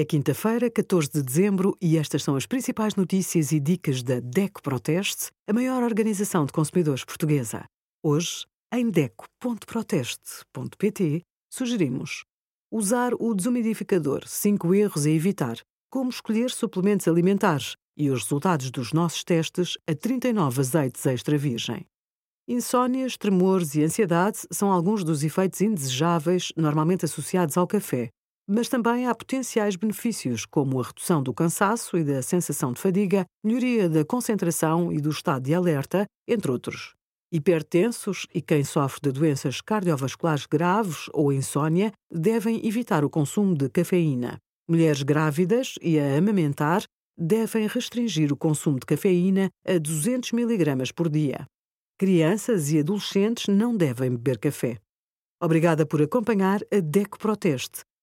É quinta-feira, 14 de dezembro, e estas são as principais notícias e dicas da DECO Proteste, a maior organização de consumidores portuguesa. Hoje, em DECO.proteste.pt, sugerimos usar o desumidificador, 5 erros a evitar, como escolher suplementos alimentares e os resultados dos nossos testes a 39 azeites extra virgem. Insónias, tremores e ansiedade são alguns dos efeitos indesejáveis normalmente associados ao café, mas também há potenciais benefícios, como a redução do cansaço e da sensação de fadiga, melhoria da concentração e do estado de alerta, entre outros. Hipertensos e quem sofre de doenças cardiovasculares graves ou insônia devem evitar o consumo de cafeína. Mulheres grávidas e a amamentar devem restringir o consumo de cafeína a 200 mg por dia. Crianças e adolescentes não devem beber café. Obrigada por acompanhar a DECO Proteste